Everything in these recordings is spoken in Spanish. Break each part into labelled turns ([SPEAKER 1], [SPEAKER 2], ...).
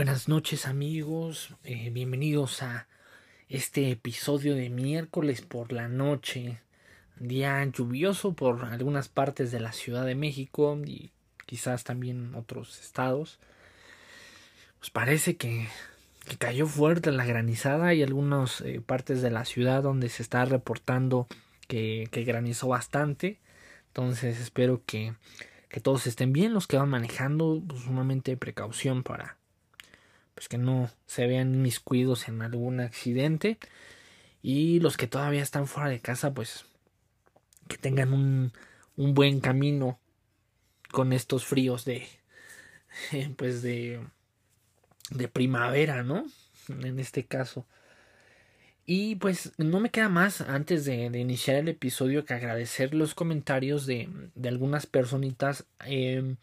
[SPEAKER 1] Buenas noches amigos, eh, bienvenidos a este episodio de miércoles por la noche, día lluvioso por algunas partes de la Ciudad de México y quizás también otros estados. Pues parece que, cayó fuerte la granizada y algunas eh, partes de la ciudad donde se está reportando que, granizó bastante. Entonces espero que, que todos estén bien, los que van manejando, pues sumamente precaución para pues que no se vean miscuidos en algún accidente. Y los que todavía están fuera de casa pues que tengan un, un buen camino con estos fríos de pues de de primavera no en este caso. Y pues no me queda más antes de, iniciar el episodio que agradecer los comentarios de, de algunas personitas. Eh,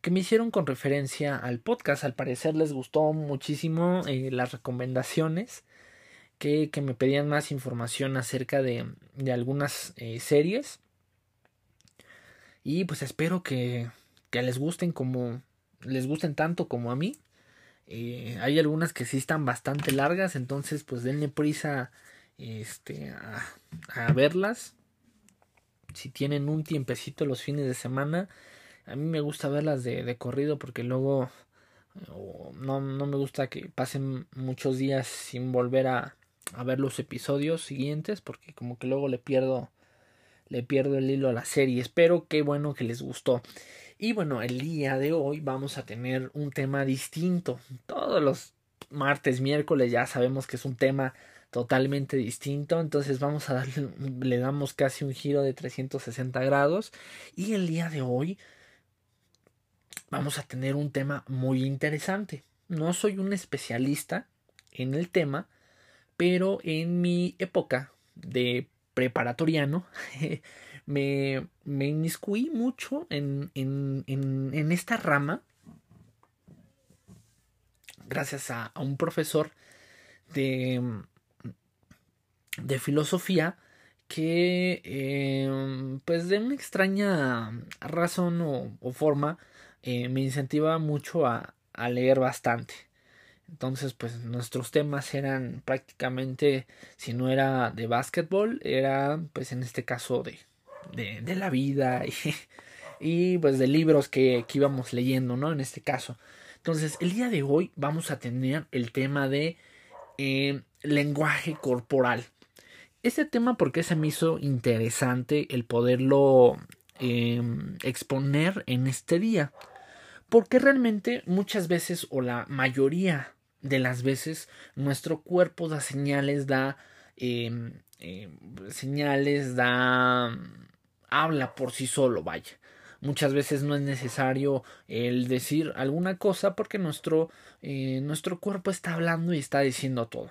[SPEAKER 1] que me hicieron con referencia al podcast. Al parecer les gustó muchísimo eh, las recomendaciones que, que, me pedían más información acerca de, de algunas eh, series. Y pues espero que, que, les gusten como les gusten tanto como a mí. Eh, hay algunas que sí están bastante largas, entonces pues denle prisa este, a, a verlas. Si tienen un tiempecito los fines de semana, a mí me gusta verlas de, de corrido porque luego no, no me gusta que pasen muchos días sin volver a, a ver los episodios siguientes porque como que luego le pierdo le pierdo el hilo a la serie. Espero que bueno que les gustó. Y bueno, el día de hoy vamos a tener un tema distinto. Todos los martes, miércoles ya sabemos que es un tema totalmente distinto. Entonces vamos a darle, le damos casi un giro de 360 grados. Y el día de hoy vamos a tener un tema muy interesante. No soy un especialista en el tema, pero en mi época de preparatoriano me, me inmiscuí mucho en, en, en, esta rama gracias a, un profesor de, de filosofía que eh, pues de una extraña razón o forma eh, me incentiva mucho a, leer bastante. Entonces, pues nuestros temas eran prácticamente, si no era de básquetbol, era pues en este caso de, de, la vida y, pues de libros que, íbamos leyendo, ¿no? En este caso. Entonces, el día de hoy vamos a tener el tema de eh, lenguaje corporal. Este tema porque se me hizo interesante el poderlo eh, exponer en este día. Porque realmente muchas veces o la mayoría de las veces nuestro cuerpo da señales, da eh, eh, señales, da habla por sí solo, vaya. Muchas veces no es necesario el decir alguna cosa porque nuestro, eh, nuestro cuerpo está hablando y está diciendo todo.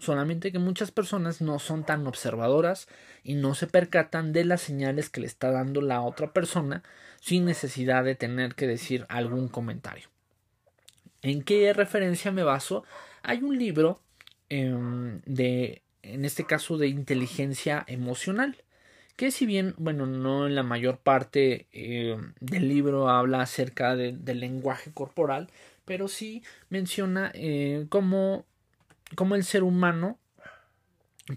[SPEAKER 1] Solamente que muchas personas no son tan observadoras y no se percatan de las señales que le está dando la otra persona sin necesidad de tener que decir algún comentario. ¿En qué referencia me baso? Hay un libro eh, de, en este caso, de inteligencia emocional, que si bien, bueno, no en la mayor parte eh, del libro habla acerca de, del lenguaje corporal, pero sí menciona eh, cómo cómo el ser humano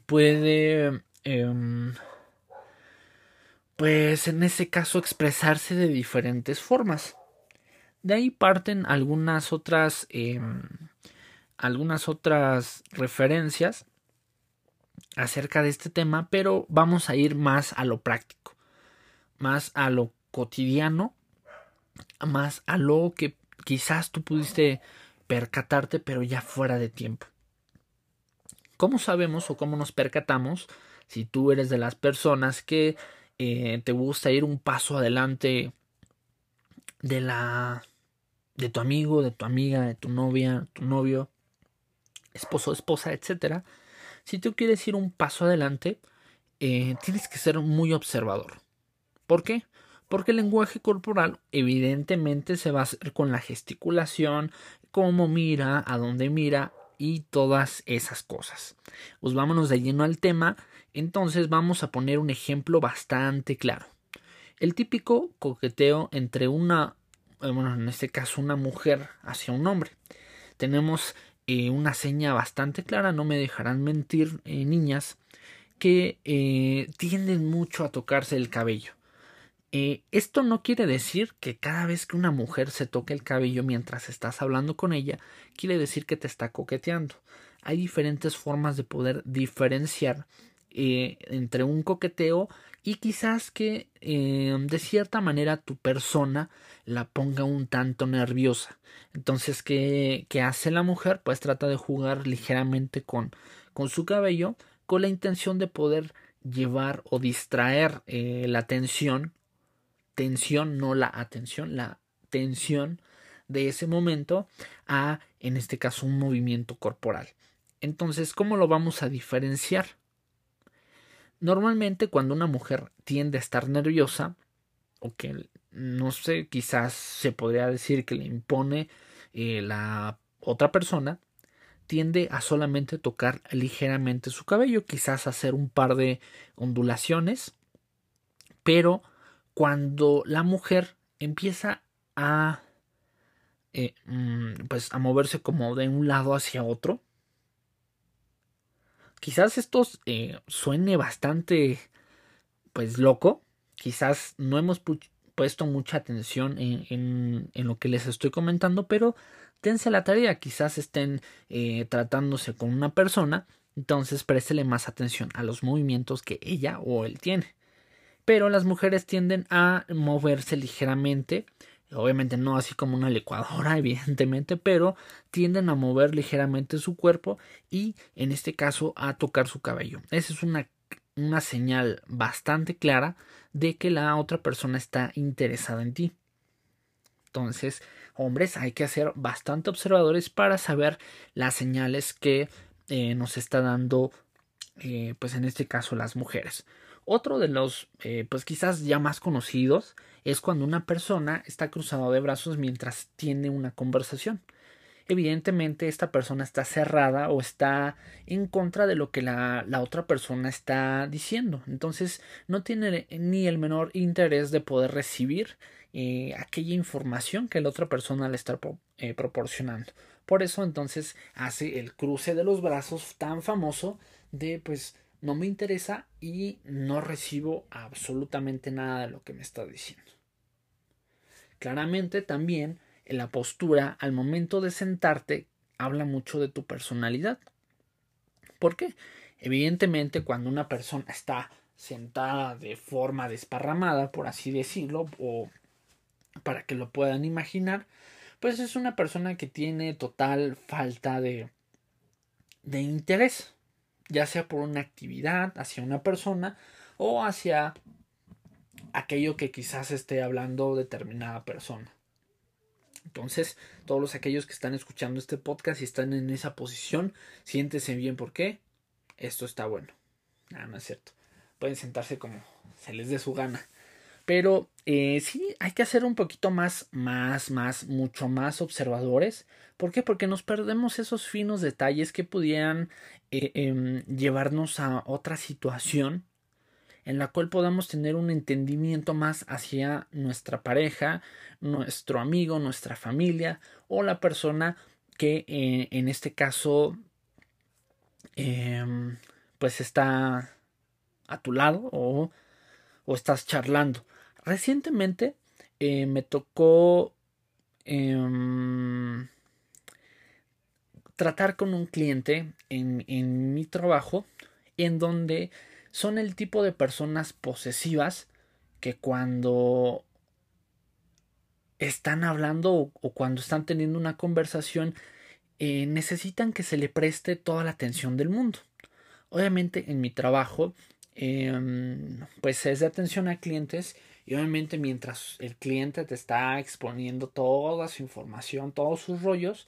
[SPEAKER 1] puede, eh, pues en ese caso, expresarse de diferentes formas. De ahí parten algunas otras, eh, algunas otras referencias acerca de este tema, pero vamos a ir más a lo práctico, más a lo cotidiano, más a lo que quizás tú pudiste percatarte, pero ya fuera de tiempo. ¿Cómo sabemos o cómo nos percatamos si tú eres de las personas que eh, te gusta ir un paso adelante de la de tu amigo, de tu amiga, de tu novia, tu novio, esposo, esposa, etcétera? Si tú quieres ir un paso adelante, eh, tienes que ser muy observador. ¿Por qué? Porque el lenguaje corporal evidentemente se va a hacer con la gesticulación, cómo mira, a dónde mira, y todas esas cosas. Pues vámonos de lleno al tema, entonces vamos a poner un ejemplo bastante claro. El típico coqueteo entre una bueno, en este caso una mujer hacia un hombre. Tenemos eh, una seña bastante clara, no me dejarán mentir, eh, niñas, que eh, tienden mucho a tocarse el cabello. Esto no quiere decir que cada vez que una mujer se toque el cabello mientras estás hablando con ella, quiere decir que te está coqueteando. Hay diferentes formas de poder diferenciar entre un coqueteo y quizás que de cierta manera tu persona la ponga un tanto nerviosa. Entonces, ¿qué, ¿qué, hace la mujer? Pues trata de jugar ligeramente con, su cabello con la intención de poder llevar o distraer eh, la tensión, tensión, no la atención, la tensión de ese momento a, en este caso, un movimiento corporal. Entonces, ¿cómo lo vamos a diferenciar? Normalmente cuando una mujer tiende a estar nerviosa, o que no sé, quizás se podría decir que le impone eh, la otra persona, tiende a solamente tocar ligeramente su cabello, quizás hacer un par de ondulaciones, pero cuando la mujer empieza a eh, mm, pues a moverse como de un lado hacia otro, quizás esto eh, suene bastante pues loco, quizás no hemos puesto mucha atención en, en, lo que les estoy comentando, pero dense la tarea, quizás estén eh, tratándose con una persona, entonces préstele más atención a los movimientos que ella o él tiene. Pero las mujeres tienden a moverse ligeramente, obviamente no así como una licuadora, evidentemente, pero tienden a mover ligeramente su cuerpo y en este caso a tocar su cabello. Esa es una, una señal bastante clara de que la otra persona está interesada en ti. Entonces, hombres, hay que ser bastante observadores para saber las señales que eh, nos está dando, eh, pues en este caso, las mujeres. Otro de los, eh, pues quizás ya más conocidos, es cuando una persona está cruzado de brazos mientras tiene una conversación evidentemente esta persona está cerrada o está en contra de lo que la, la, otra persona está diciendo. Entonces no tiene ni el menor interés de poder recibir eh, aquella información que la otra persona le está eh, proporcionando. Por eso entonces hace el cruce de los brazos tan famoso de pues no me interesa y no recibo absolutamente nada de lo que me está diciendo. Claramente también la postura al momento de sentarte habla mucho de tu personalidad. ¿Por qué? Evidentemente cuando una persona está sentada de forma desparramada, por así decirlo, o para que lo puedan imaginar, pues es una persona que tiene total falta de, de interés, ya sea por una actividad hacia una persona o hacia aquello que quizás esté hablando determinada persona. Entonces, todos los aquellos que están escuchando este podcast y están en esa posición, siéntese bien porque esto está bueno. Nada, no es cierto. Pueden sentarse como se les dé su gana. Pero eh, sí, hay que hacer un poquito más, más, más, mucho más observadores. ¿Por qué? Porque nos perdemos esos finos detalles que pudieran eh, em, llevarnos a otra situación en la cual podamos tener un entendimiento más hacia nuestra pareja, nuestro amigo, nuestra familia o la persona que eh, en este caso em, pues está a tu lado o, o estás charlando. Recientemente eh, me tocó em, tratar con un cliente en, mi trabajo en donde son el tipo de personas posesivas que cuando están hablando o, cuando están teniendo una conversación eh, necesitan que se le preste toda la atención del mundo. Obviamente en mi trabajo em, pues es de atención a clientes y obviamente mientras el cliente te está exponiendo toda su información, todos sus rollos,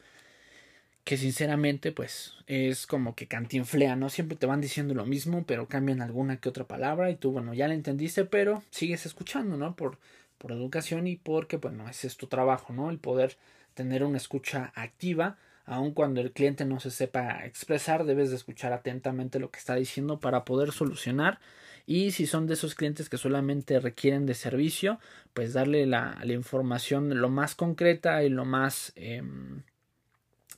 [SPEAKER 1] que sinceramente pues es como que cantinflea, ¿no? Siempre te van diciendo lo mismo, pero cambian alguna que otra palabra y tú, bueno, ya la entendiste, pero sigues escuchando, ¿no? Por, por educación y porque, bueno, ese es tu trabajo, ¿no? El poder tener una escucha activa aun cuando el cliente no se sepa expresar, debes de escuchar atentamente lo que está diciendo para poder solucionar. Y si son de esos clientes que solamente requieren de servicio, pues darle la, información lo más concreta y lo más em,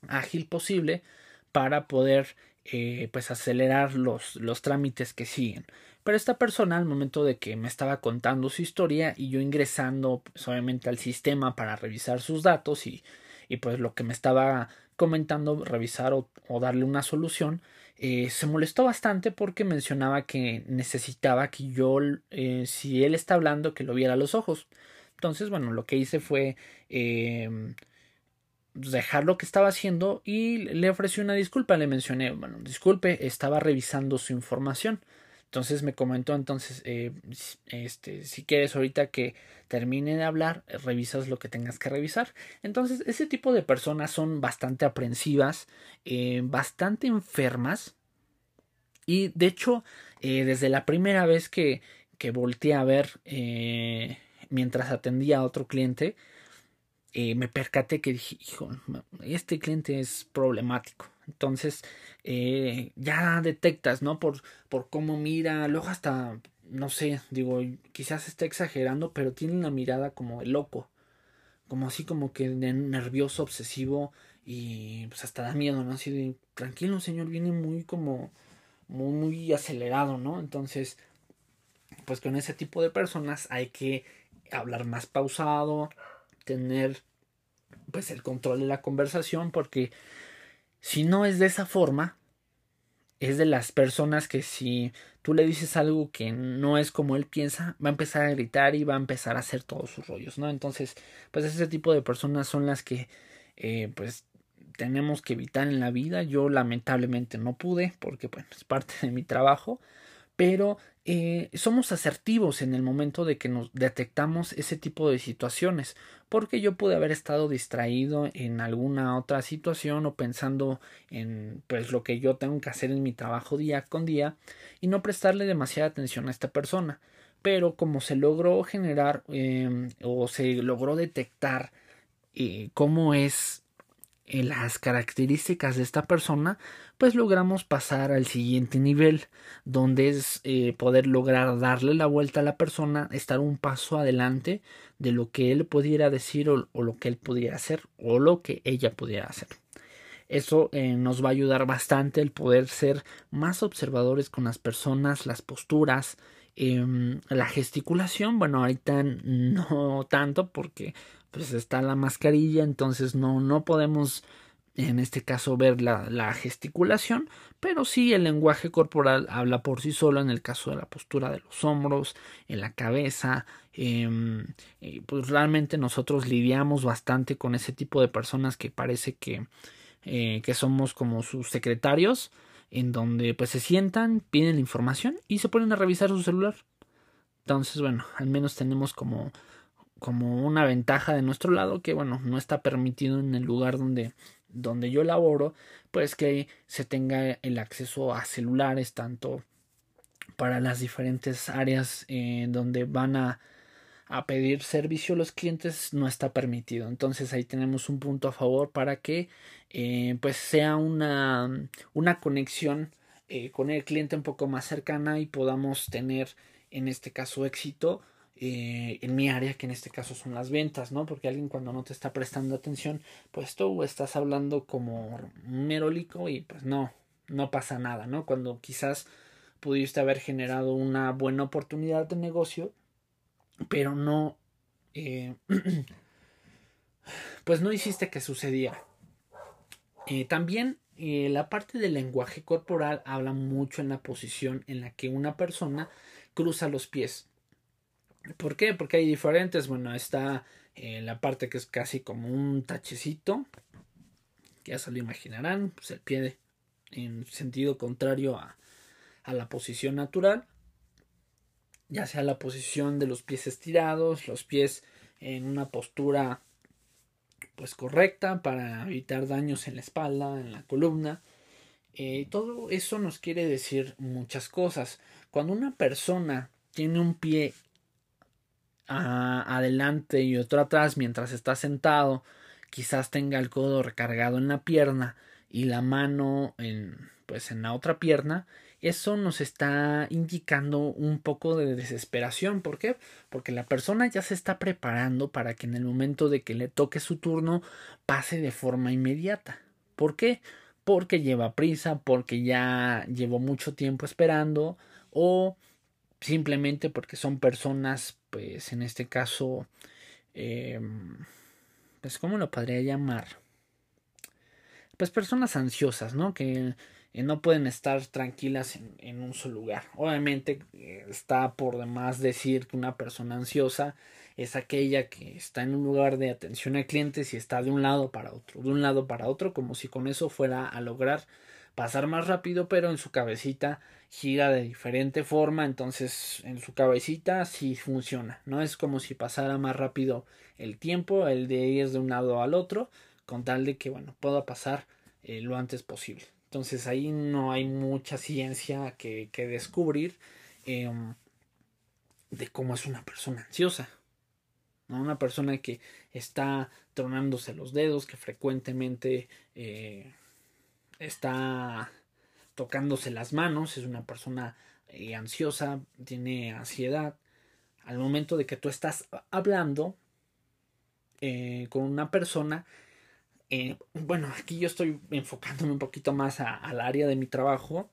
[SPEAKER 1] ágil posible para poder eh, pues acelerar los, los trámites que siguen. Pero esta persona al momento de que me estaba contando su historia y yo ingresando pues, obviamente al sistema para revisar sus datos y, y pues lo que me estaba comentando, revisar o, darle una solución, eh, se molestó bastante porque mencionaba que necesitaba que yo, eh, si él está hablando, que lo viera a los ojos. Entonces, bueno, lo que hice fue eh, dejar lo que estaba haciendo y le ofrecí una disculpa. Le mencioné, bueno, disculpe, estaba revisando su información. Entonces me comentó, entonces, eh, este, si quieres ahorita que termine de hablar, revisas lo que tengas que revisar. Entonces, ese tipo de personas son bastante aprensivas, eh, bastante enfermas. Y de hecho, eh, desde la primera vez que, que volteé a ver mientras atendía a otro cliente, me percaté que dije, hijo, este cliente es problemático. Entonces, eh, ya detectas, ¿no? Por, por cómo mira, luego hasta, no sé, digo, quizás está exagerando, pero tiene una mirada como de loco, como así como que nervioso, obsesivo y pues hasta da miedo, ¿no? Así de, tranquilo señor, viene muy como, muy, muy acelerado, ¿no? Entonces, pues con ese tipo de personas hay que hablar más pausado, tener pues el control de la conversación porque si no es de esa forma, es de las personas que si tú le dices algo que no es como él piensa, va a empezar a gritar y va a empezar a hacer todos sus rollos, ¿no? Entonces, pues ese tipo de personas son las que, eh, pues, tenemos que evitar en la vida. Yo lamentablemente no pude, porque, bueno, es parte de mi trabajo, pero eh, somos asertivos en el momento de que nos detectamos ese tipo de situaciones, porque yo pude haber estado distraído en alguna otra situación o pensando en pues lo que yo tengo que hacer en mi trabajo día con día y no prestarle demasiada atención a esta persona. Pero como se logró generar em, o se logró detectar eh, cómo es las características de esta persona, pues logramos pasar al siguiente nivel, donde es eh, poder lograr darle la vuelta a la persona, estar un paso adelante de lo que él pudiera decir o, lo que él pudiera hacer o lo que ella pudiera hacer. Eso eh, nos va a ayudar bastante el poder ser más observadores con las personas, las posturas, em, la gesticulación. Bueno, ahorita no tanto porque pues está la mascarilla, entonces no, no podemos en este caso ver la, la, gesticulación, pero sí el lenguaje corporal habla por sí solo en el caso de la postura de los hombros, en la cabeza, eh, pues realmente nosotros lidiamos bastante con ese tipo de personas que parece que, eh, que somos como sus secretarios, en donde pues se sientan, piden la información y se ponen a revisar su celular. Entonces, bueno, al menos tenemos como como una ventaja de nuestro lado que bueno no está permitido en el lugar donde donde yo laboro pues que se tenga el acceso a celulares tanto para las diferentes áreas eh, donde van a, a pedir servicio los clientes no está permitido. Entonces ahí tenemos un punto a favor para que eh, pues sea una una conexión eh, con el cliente un poco más cercana y podamos tener en este caso éxito eh, en mi área, que en este caso son las ventas, ¿no? Porque alguien cuando no te está prestando atención, pues tú estás hablando como merolico y pues no, no pasa nada, ¿no? Cuando quizás pudiste haber generado una buena oportunidad de negocio, pero no, eh, pues no hiciste que sucediera. Eh, también la parte del lenguaje corporal habla mucho en la posición en la que una persona cruza los pies. ¿Por qué? Porque hay diferentes. Bueno, está eh, la parte que es casi como un tachecito. Ya se lo imaginarán. Pues el pie en sentido contrario a, a la posición natural. Ya sea la posición de los pies estirados, los pies en una postura pues correcta para evitar daños en la espalda, en la columna. Eh, todo eso nos quiere decir muchas cosas. Cuando una persona tiene un pie adelante y otro atrás mientras está sentado quizás tenga el codo recargado en la pierna y la mano en pues en la otra pierna eso nos está indicando un poco de desesperación. ¿Por qué? Porque la persona ya se está preparando para que en el momento de que le toque su turno pase de forma inmediata. ¿Por qué? Porque lleva prisa, porque ya llevó mucho tiempo esperando o simplemente porque son personas, pues en este caso, eh, pues ¿cómo lo podría llamar? Pues personas ansiosas, ¿no? Que no pueden estar tranquilas en, un solo lugar. Obviamente eh, está por demás decir que una persona ansiosa es aquella que está en un lugar de atención a clientes y está de un lado para otro, de un lado para otro, como si con eso fuera a lograr pasar más rápido, pero en su cabecita gira de diferente forma, entonces en su cabecita sí funciona, no es como si pasara más rápido el tiempo, el de ir de un lado al otro, con tal de que bueno pueda pasar eh, lo antes posible. Entonces ahí no hay mucha ciencia que, que descubrir em, de cómo es una persona ansiosa. ¿no? Una persona que está tronándose los dedos, que frecuentemente eh, está tocándose las manos, es una persona eh, ansiosa, tiene ansiedad. Al momento de que tú estás hablando eh, con una persona, eh, bueno, aquí yo estoy enfocándome un poquito más al área de mi trabajo,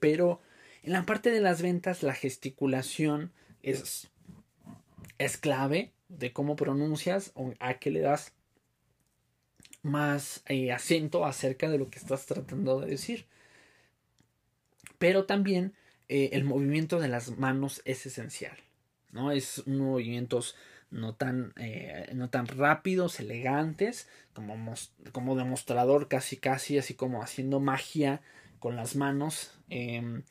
[SPEAKER 1] pero en la parte de las ventas la gesticulación es, es clave de cómo pronuncias o a qué le das más eh, acento acerca de lo que estás tratando de decir. Pero también el movimiento de las manos es esencial, ¿no? Es movimientos no tan, eh, no tan rápidos, elegantes, como, como demostrador casi casi, así como haciendo magia con las manos em,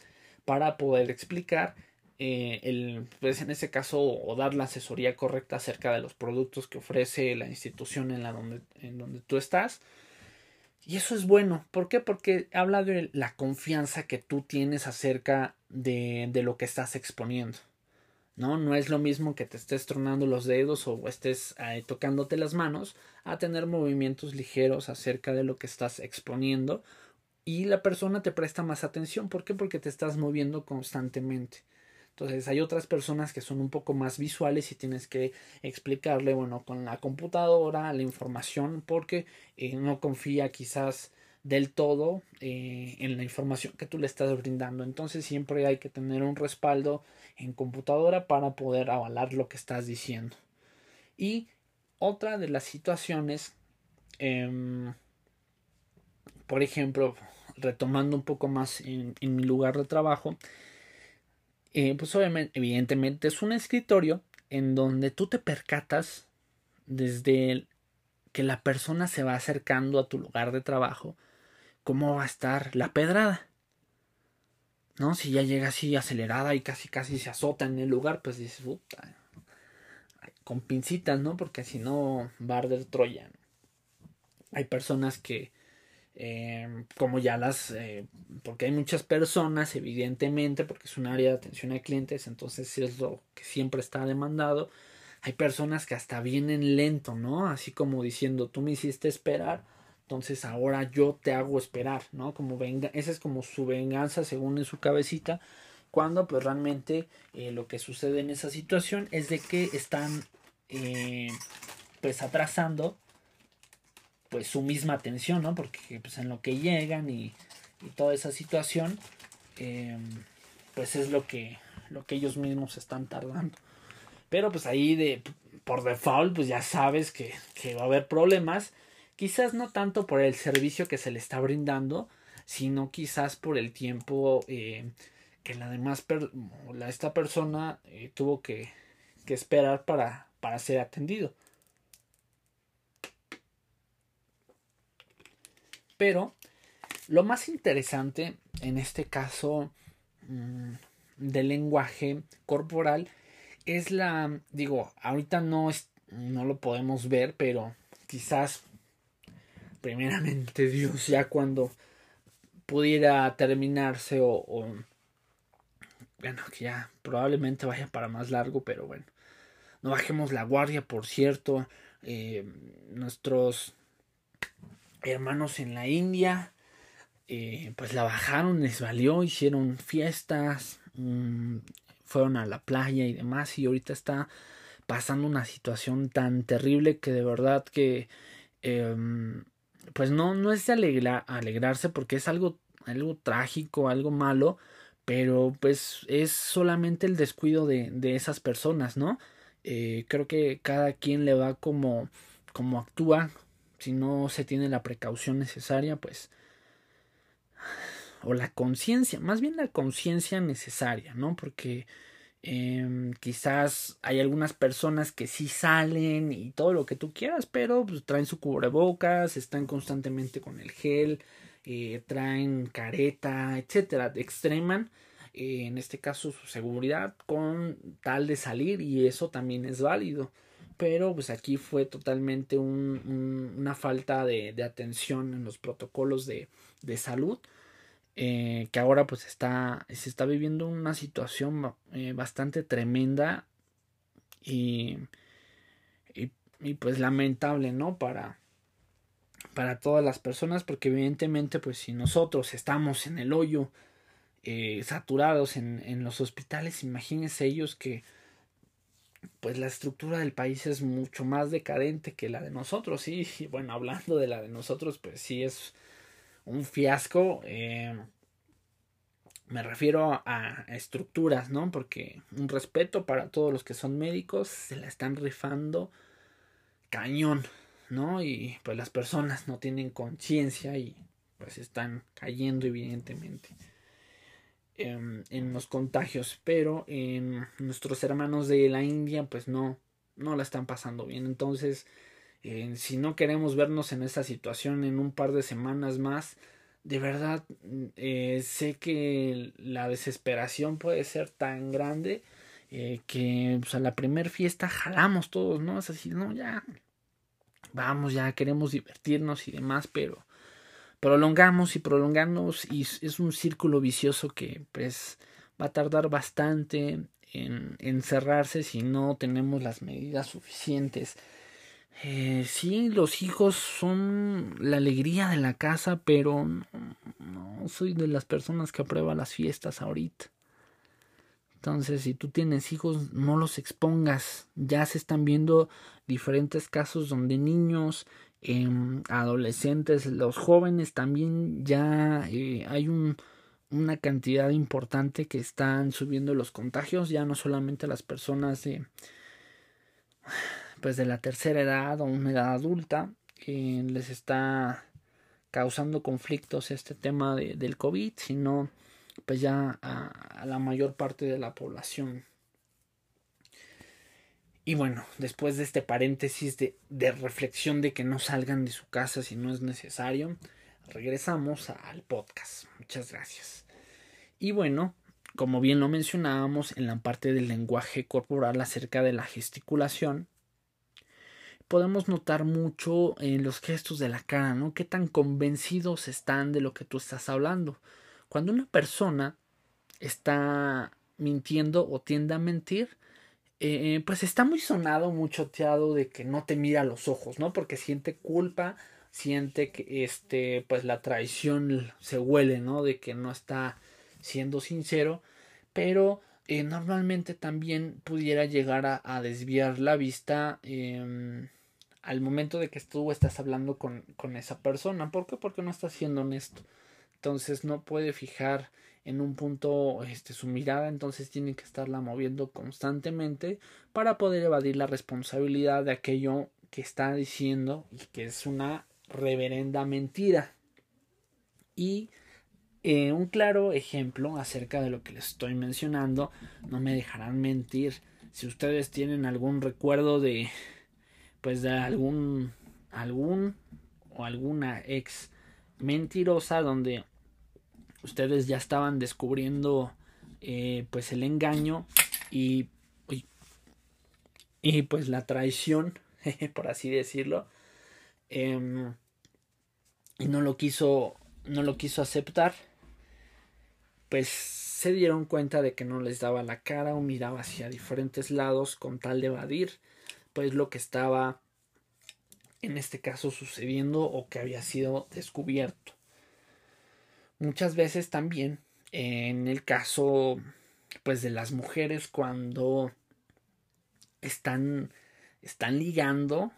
[SPEAKER 1] para poder explicar eh, el, pues en ese caso o dar la asesoría correcta acerca de los productos que ofrece la institución en la donde, en donde tú estás. Y eso es bueno. ¿Por qué? Porque habla de la confianza que tú tienes acerca de, de lo que estás exponiendo. ¿no? No es lo mismo que te estés tronando los dedos o estés eh, tocándote las manos a tener movimientos ligeros acerca de lo que estás exponiendo y la persona te presta más atención. ¿Por qué? Porque te estás moviendo constantemente. Entonces hay otras personas que son un poco más visuales y tienes que explicarle, bueno, con la computadora la información porque eh, no confía quizás del todo eh, en la información que tú le estás brindando. Entonces siempre hay que tener un respaldo en computadora para poder avalar lo que estás diciendo. Y otra de las situaciones, em, por ejemplo, retomando un poco más en, mi lugar de trabajo, eh, pues obviamente, evidentemente es un escritorio en donde tú te percatas desde que la persona se va acercando a tu lugar de trabajo cómo va a estar la pedrada. ¿No? Si ya llega así acelerada y casi casi se azota en el lugar, pues dices, puta, con pincitas, ¿no? Porque si no, va a arder Troya. Hay personas que, eh, como ya las, eh, porque hay muchas personas, evidentemente, porque es un área de atención a clientes, entonces es lo que siempre está demandado. Hay personas que hasta vienen lento, ¿no? Así como diciendo, tú me hiciste esperar, entonces ahora yo te hago esperar, ¿no? Como venga, esa es como su venganza según en su cabecita, cuando pues realmente eh, lo que sucede en esa situación es de que están eh, pues atrasando pues su misma atención, ¿no? Porque pues en lo que llegan y, toda esa situación eh, pues es lo que, lo que ellos mismos están tardando. Pero pues ahí de por default pues ya sabes que, que va a haber problemas Quizás no tanto por el servicio que se le está brindando, sino quizás por el tiempo eh, que la demás la, esta persona eh, tuvo que, que esperar para, para ser atendido. Pero lo más interesante en este caso mm, del lenguaje corporal es la, digo, ahorita no, es, no lo podemos ver, pero quizás primeramente Dios, ya cuando pudiera terminarse o, bueno, que ya probablemente vaya para más largo, pero bueno, no bajemos la guardia, por cierto, eh, nuestros hermanos en la India eh, pues la bajaron, les valió, hicieron fiestas, mm, fueron a la playa y demás y ahorita está pasando una situación tan terrible que de verdad que em, pues no, no es de alegrarse porque es algo, algo trágico, algo malo, pero pues es solamente el descuido de, de esas personas, ¿no? Eh, creo que cada quien le va como, como actúa, si no se tiene la precaución necesaria, pues o la conciencia, más bien la conciencia necesaria, ¿no? Porque eh, quizás hay algunas personas que sí salen y todo lo que tú quieras, pero pues, traen su cubrebocas, están constantemente con el gel, eh, traen careta, etcétera, extreman eh, en este caso su seguridad con tal de salir y eso también es válido pero pues aquí fue totalmente un, una falta de, atención en los protocolos de, salud eh, que ahora pues está se está viviendo una situación eh, bastante tremenda y, y, y, pues lamentable no para para todas las personas porque evidentemente pues si nosotros estamos en el hoyo eh, saturados en, en los hospitales imagínense ellos que pues la estructura del país es mucho más decadente que la de nosotros y bueno hablando de la de nosotros pues sí es un fiasco. Eh, me refiero a, estructuras, ¿no? Porque un respeto para todos los que son médicos, se la están rifando cañón, ¿no? Y pues las personas no tienen conciencia y pues están cayendo evidentemente em, en los contagios, pero en nuestros hermanos de la India pues no, no la están pasando bien. Entonces, si no queremos vernos en esa situación en un par de semanas más, de verdad eh, sé que la desesperación puede ser tan grande eh, que pues, a la primer fiesta jalamos todos, ¿no? Es así, no, ya, vamos, ya queremos divertirnos y demás, pero prolongamos y prolongamos y es un círculo vicioso que pues va a tardar bastante en, en cerrarse si no tenemos las medidas suficientes eh, sí, los hijos son la alegría de la casa, pero no, soy de las personas que aprueba las fiestas ahorita. Entonces, si tú tienes hijos, no los expongas. Ya se están viendo diferentes casos donde niños, em, adolescentes, los jóvenes también ya eh, hay un, una cantidad importante que están subiendo los contagios, ya no solamente las personas de pues de la tercera edad o una edad adulta que les está causando conflictos este tema de, del COVID, sino pues ya a, la mayor parte de la población. Y bueno, después de este paréntesis de, de, reflexión de que no salgan de su casa si no es necesario, regresamos al podcast. Muchas gracias. Y bueno, como bien lo mencionábamos en la parte del lenguaje corporal acerca de la gesticulación, podemos notar mucho en los gestos de la cara, ¿no? Qué tan convencidos están de lo que tú estás hablando. Cuando una persona está mintiendo o tiende a mentir, eh, pues está muy sonado, muy choteado de que no te mira los ojos, ¿no? Porque siente culpa, siente que este, pues la traición se huele, ¿no? De que no está siendo sincero, pero eh, normalmente también pudiera llegar a, desviar la vista eh, al momento de que tú estás hablando con, con esa persona. ¿Por qué? Porque no está siendo honesto. Entonces no puede fijar en un punto este, su mirada, entonces tiene que estarla moviendo constantemente para poder evadir la responsabilidad de aquello que está diciendo y que es una reverenda mentira. Y eh, un claro ejemplo acerca de lo que les estoy mencionando, no me dejarán mentir. Si ustedes tienen algún recuerdo de, pues de algún, algún o alguna ex mentirosa donde ustedes ya estaban descubriendo eh, pues el engaño y, pues la traición, por así decirlo, em, y no lo quiso, no lo quiso aceptar pues se dieron cuenta de que no les daba la cara o miraba hacia diferentes lados con tal de evadir pues lo que estaba en este caso sucediendo o que había sido descubierto. Muchas veces también en el caso pues de las mujeres cuando están están ligando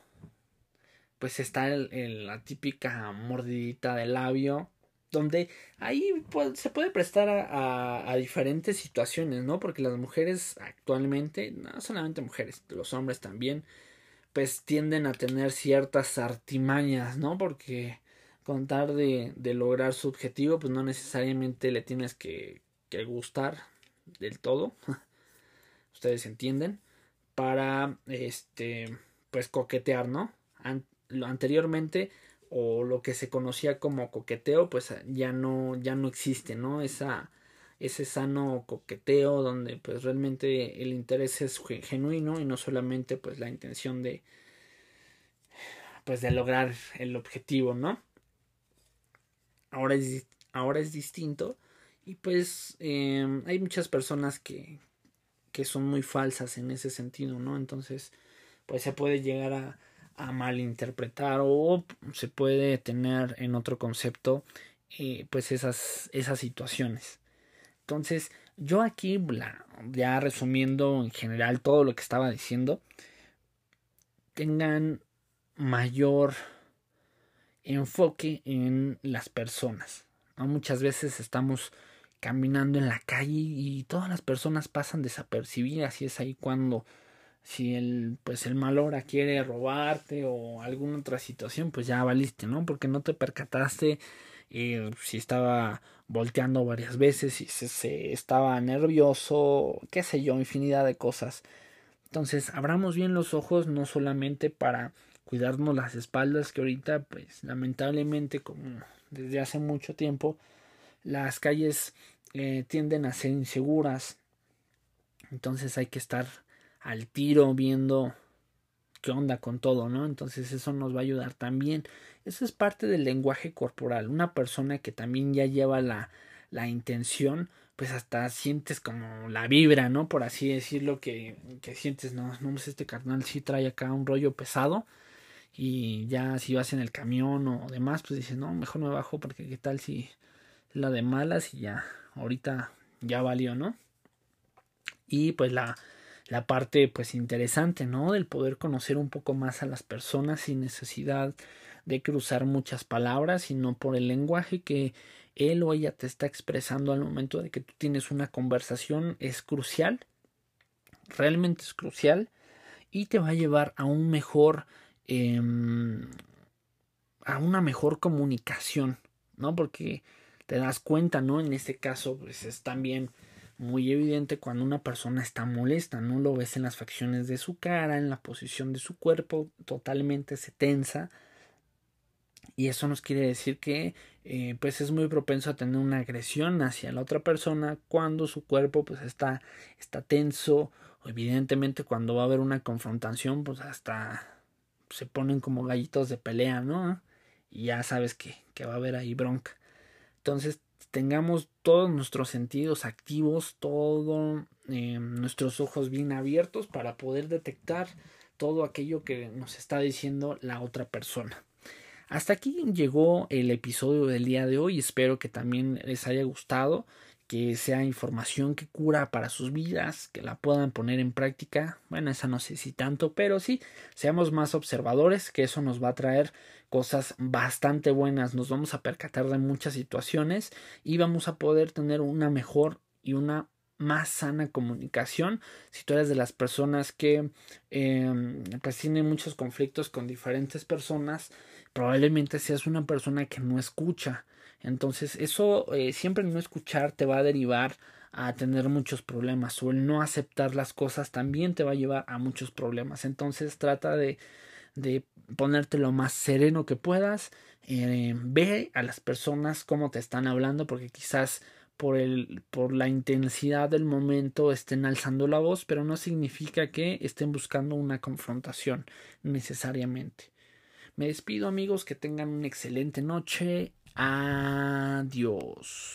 [SPEAKER 1] pues está el, la típica mordidita de labio donde ahí se puede prestar a, a, diferentes situaciones, ¿no? Porque las mujeres actualmente, no solamente mujeres, los hombres también, pues tienden a tener ciertas artimañas, ¿no? Porque contar de, de lograr su objetivo, pues no necesariamente le tienes que, que gustar del todo. Ustedes entienden. Para, este, pues coquetear, ¿no? anteriormente o lo que se conocía como coqueteo pues ya no ya no existe no esa ese sano coqueteo donde pues realmente el interés es genuino y no solamente pues la intención de pues de lograr el objetivo no ahora es ahora es distinto y pues em, hay muchas personas que que son muy falsas en ese sentido no entonces pues se puede llegar a a malinterpretar o se puede tener en otro concepto eh, pues esas, esas situaciones. Entonces yo aquí ya resumiendo en general todo lo que estaba diciendo tengan mayor enfoque en las personas. Muchas veces estamos caminando en la calle y todas las personas pasan desapercibidas y es ahí cuando si el pues el mal hora quiere robarte o alguna otra situación pues ya valiste no porque no te percataste eh, si estaba volteando varias veces si se, estaba nervioso qué sé yo infinidad de cosas entonces abramos bien los ojos no solamente para cuidarnos las espaldas que ahorita pues lamentablemente como desde hace mucho tiempo las calles eh, tienden a ser inseguras entonces hay que estar al tiro viendo qué onda con todo, ¿no? Entonces eso nos va a ayudar también. Eso es parte del lenguaje corporal. Una persona que también ya lleva la, la intención, pues hasta sientes como la vibra, ¿no? Por así decirlo, que, que sientes, no, no, pues este carnal sí trae acá un rollo pesado. Y ya si vas en el camión o demás, pues dices, no, mejor me bajo porque qué tal si la de malas y ya, ahorita ya valió, ¿no? Y pues la, la parte pues interesante, ¿no? Del poder conocer un poco más a las personas sin necesidad de cruzar muchas palabras, sino por el lenguaje que él o ella te está expresando al momento de que tú tienes una conversación es crucial, realmente es crucial y te va a llevar a un mejor eh, a una mejor comunicación, ¿no? Porque te das cuenta, ¿no? En este caso, pues es también muy evidente cuando una persona está molesta, no lo ves en las facciones de su cara, en la posición de su cuerpo, totalmente se tensa. Y eso nos quiere decir que eh, pues es muy propenso a tener una agresión hacia la otra persona cuando su cuerpo pues está, está tenso. Evidentemente cuando va a haber una confrontación pues hasta se ponen como gallitos de pelea, ¿no? Y ya sabes que, que va a haber ahí bronca. Entonces tengamos todos nuestros sentidos activos, todos eh, nuestros ojos bien abiertos para poder detectar todo aquello que nos está diciendo la otra persona. Hasta aquí llegó el episodio del día de hoy. Espero que también les haya gustado, que sea información que cura para sus vidas, que la puedan poner en práctica. Bueno, esa no sé si tanto, pero sí, seamos más observadores, que eso nos va a traer cosas bastante buenas, nos vamos a percatar de muchas situaciones y vamos a poder tener una mejor y una más sana comunicación si tú eres de las personas que eh, pues tienen muchos conflictos con diferentes personas probablemente seas una persona que no escucha entonces eso eh, siempre no escuchar te va a derivar a tener muchos problemas o el no aceptar las cosas también te va a llevar a muchos problemas entonces trata de de ponerte lo más sereno que puedas. Eh, ve a las personas cómo te están hablando, porque quizás por, el, por la intensidad del momento estén alzando la voz, pero no significa que estén buscando una confrontación necesariamente. Me despido amigos, que tengan una excelente noche. Adiós.